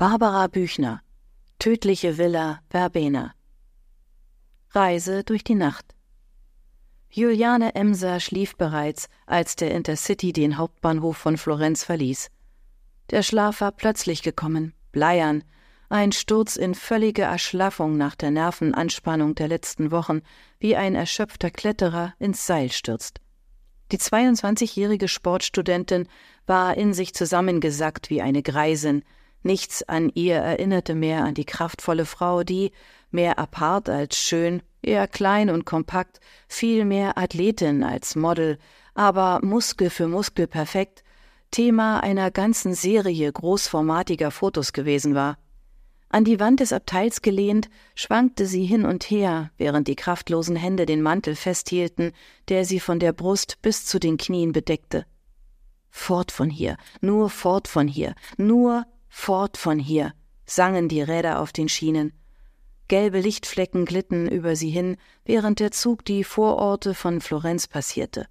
Barbara Büchner Tödliche Villa Verbena. Reise durch die Nacht. Juliane Emser schlief bereits, als der Intercity den Hauptbahnhof von Florenz verließ. Der Schlaf war plötzlich gekommen, bleiern, ein Sturz in völlige Erschlaffung nach der Nervenanspannung der letzten Wochen, wie ein erschöpfter Kletterer ins Seil stürzt. Die 22-jährige Sportstudentin war in sich zusammengesackt wie eine Greisin, Nichts an ihr erinnerte mehr an die kraftvolle Frau, die, mehr apart als schön, eher klein und kompakt, viel mehr Athletin als Model, aber Muskel für Muskel perfekt, Thema einer ganzen Serie großformatiger Fotos gewesen war. An die Wand des Abteils gelehnt, schwankte sie hin und her, während die kraftlosen Hände den Mantel festhielten, der sie von der Brust bis zu den Knien bedeckte. Fort von hier, nur fort von hier, nur Fort von hier, sangen die Räder auf den Schienen. Gelbe Lichtflecken glitten über sie hin, während der Zug die Vororte von Florenz passierte.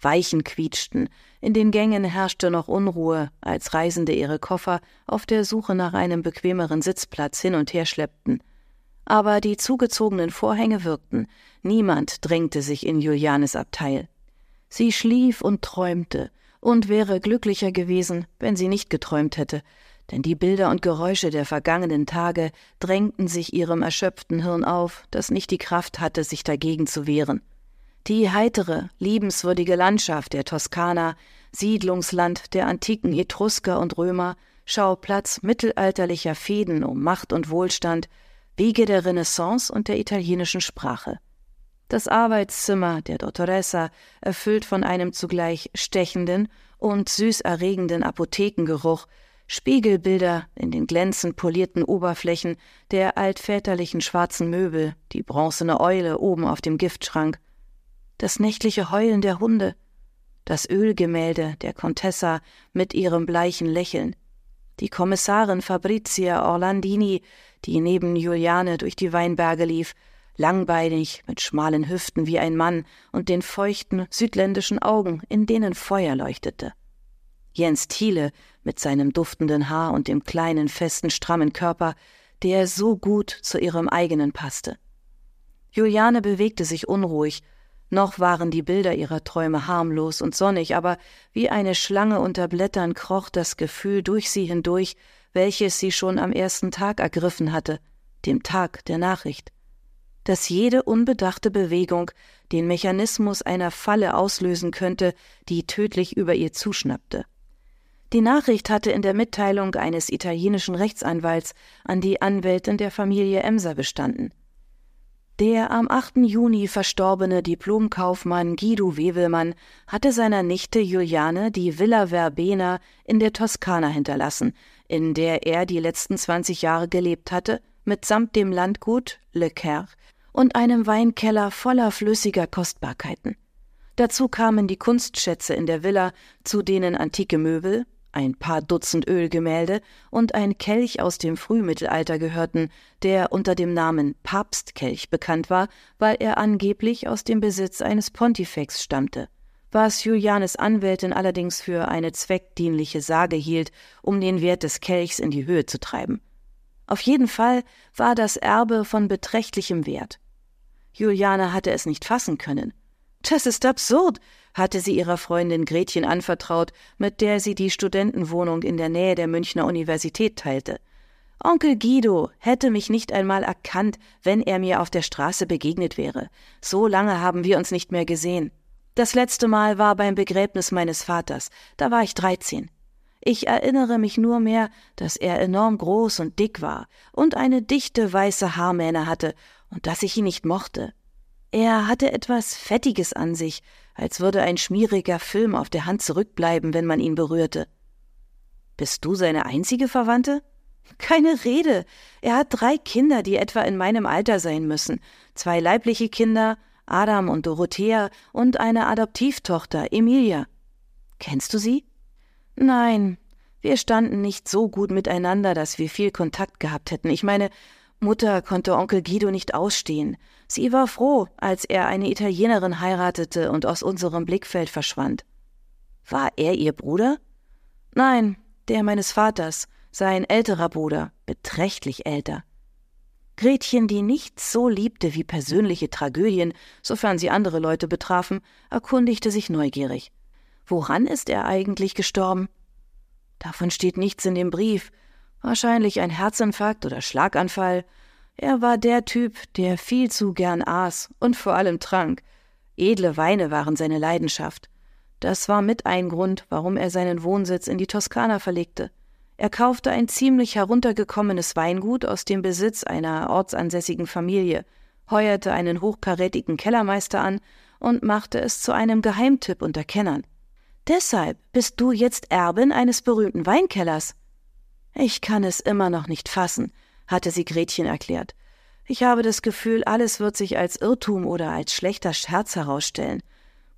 Weichen quietschten, in den Gängen herrschte noch Unruhe, als Reisende ihre Koffer auf der Suche nach einem bequemeren Sitzplatz hin und her schleppten. Aber die zugezogenen Vorhänge wirkten, niemand drängte sich in Julianes Abteil. Sie schlief und träumte, und wäre glücklicher gewesen, wenn sie nicht geträumt hätte, denn die Bilder und Geräusche der vergangenen Tage drängten sich ihrem erschöpften Hirn auf, das nicht die Kraft hatte, sich dagegen zu wehren. Die heitere, liebenswürdige Landschaft der Toskana, Siedlungsland der antiken Etrusker und Römer, Schauplatz mittelalterlicher Fäden um Macht und Wohlstand, Wege der Renaissance und der italienischen Sprache. Das Arbeitszimmer der Dottoressa, erfüllt von einem zugleich stechenden und süßerregenden Apothekengeruch, Spiegelbilder in den glänzend polierten Oberflächen der altväterlichen schwarzen Möbel, die bronzene Eule oben auf dem Giftschrank, das nächtliche Heulen der Hunde, das Ölgemälde der Contessa mit ihrem bleichen Lächeln, die Kommissarin Fabrizia Orlandini, die neben Juliane durch die Weinberge lief, langbeinig, mit schmalen Hüften wie ein Mann und den feuchten südländischen Augen, in denen Feuer leuchtete. Jens Thiele mit seinem duftenden Haar und dem kleinen, festen, strammen Körper, der so gut zu ihrem eigenen passte. Juliane bewegte sich unruhig, noch waren die Bilder ihrer Träume harmlos und sonnig, aber wie eine Schlange unter Blättern kroch das Gefühl durch sie hindurch, welches sie schon am ersten Tag ergriffen hatte, dem Tag der Nachricht, dass jede unbedachte Bewegung den Mechanismus einer Falle auslösen könnte, die tödlich über ihr zuschnappte. Die Nachricht hatte in der Mitteilung eines italienischen Rechtsanwalts an die Anwältin der Familie Emser bestanden. Der am 8. Juni verstorbene Diplomkaufmann Guido Wewelmann hatte seiner Nichte Juliane die Villa Verbena in der Toskana hinterlassen, in der er die letzten 20 Jahre gelebt hatte, mitsamt dem Landgut Le Coeur und einem Weinkeller voller flüssiger Kostbarkeiten. Dazu kamen die Kunstschätze in der Villa, zu denen antike Möbel, ein paar Dutzend Ölgemälde und ein Kelch aus dem Frühmittelalter gehörten, der unter dem Namen Papstkelch bekannt war, weil er angeblich aus dem Besitz eines Pontifex stammte, was Julianes Anwältin allerdings für eine zweckdienliche Sage hielt, um den Wert des Kelchs in die Höhe zu treiben. Auf jeden Fall war das Erbe von beträchtlichem Wert. Juliane hatte es nicht fassen können. Das ist absurd, hatte sie ihrer Freundin Gretchen anvertraut, mit der sie die Studentenwohnung in der Nähe der Münchner Universität teilte. Onkel Guido hätte mich nicht einmal erkannt, wenn er mir auf der Straße begegnet wäre. So lange haben wir uns nicht mehr gesehen. Das letzte Mal war beim Begräbnis meines Vaters, da war ich dreizehn. Ich erinnere mich nur mehr, dass er enorm groß und dick war und eine dichte weiße Haarmähne hatte und dass ich ihn nicht mochte. Er hatte etwas Fettiges an sich, als würde ein schmieriger Film auf der Hand zurückbleiben, wenn man ihn berührte. Bist du seine einzige Verwandte? Keine Rede. Er hat drei Kinder, die etwa in meinem Alter sein müssen. Zwei leibliche Kinder, Adam und Dorothea, und eine Adoptivtochter, Emilia. Kennst du sie? Nein. Wir standen nicht so gut miteinander, dass wir viel Kontakt gehabt hätten. Ich meine, Mutter konnte Onkel Guido nicht ausstehen. Sie war froh, als er eine Italienerin heiratete und aus unserem Blickfeld verschwand. War er ihr Bruder? Nein, der meines Vaters, sein älterer Bruder, beträchtlich älter. Gretchen, die nichts so liebte wie persönliche Tragödien, sofern sie andere Leute betrafen, erkundigte sich neugierig. Woran ist er eigentlich gestorben? Davon steht nichts in dem Brief. Wahrscheinlich ein Herzinfarkt oder Schlaganfall. Er war der Typ, der viel zu gern aß und vor allem trank. Edle Weine waren seine Leidenschaft. Das war mit ein Grund, warum er seinen Wohnsitz in die Toskana verlegte. Er kaufte ein ziemlich heruntergekommenes Weingut aus dem Besitz einer ortsansässigen Familie, heuerte einen hochkarätigen Kellermeister an und machte es zu einem Geheimtipp unter Kennern. Deshalb bist du jetzt Erbin eines berühmten Weinkellers. Ich kann es immer noch nicht fassen, hatte sie Gretchen erklärt. Ich habe das Gefühl, alles wird sich als Irrtum oder als schlechter Scherz herausstellen.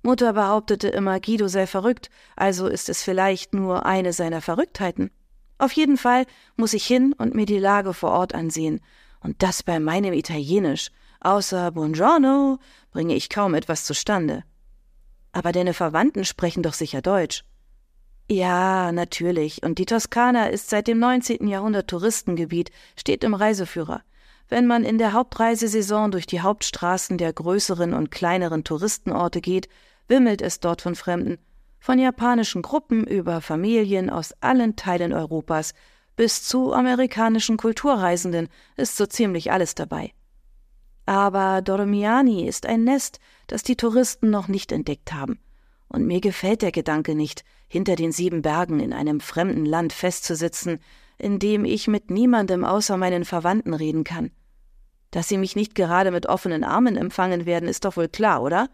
Mutter behauptete immer, Guido sei verrückt, also ist es vielleicht nur eine seiner Verrücktheiten. Auf jeden Fall muss ich hin und mir die Lage vor Ort ansehen. Und das bei meinem Italienisch. Außer Buongiorno bringe ich kaum etwas zustande. Aber deine Verwandten sprechen doch sicher Deutsch. Ja, natürlich. Und die Toskana ist seit dem 19. Jahrhundert Touristengebiet, steht im Reiseführer. Wenn man in der Hauptreisesaison durch die Hauptstraßen der größeren und kleineren Touristenorte geht, wimmelt es dort von Fremden von japanischen Gruppen über Familien aus allen Teilen Europas bis zu amerikanischen Kulturreisenden ist so ziemlich alles dabei. Aber Dormiani ist ein Nest, das die Touristen noch nicht entdeckt haben. Und mir gefällt der Gedanke nicht, hinter den sieben Bergen in einem fremden Land festzusitzen, in dem ich mit niemandem außer meinen Verwandten reden kann. Dass sie mich nicht gerade mit offenen Armen empfangen werden, ist doch wohl klar, oder?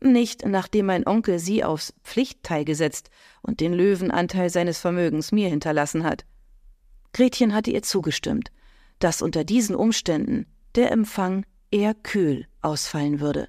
Nicht, nachdem mein Onkel sie aufs Pflichtteil gesetzt und den Löwenanteil seines Vermögens mir hinterlassen hat. Gretchen hatte ihr zugestimmt, dass unter diesen Umständen der Empfang eher kühl ausfallen würde.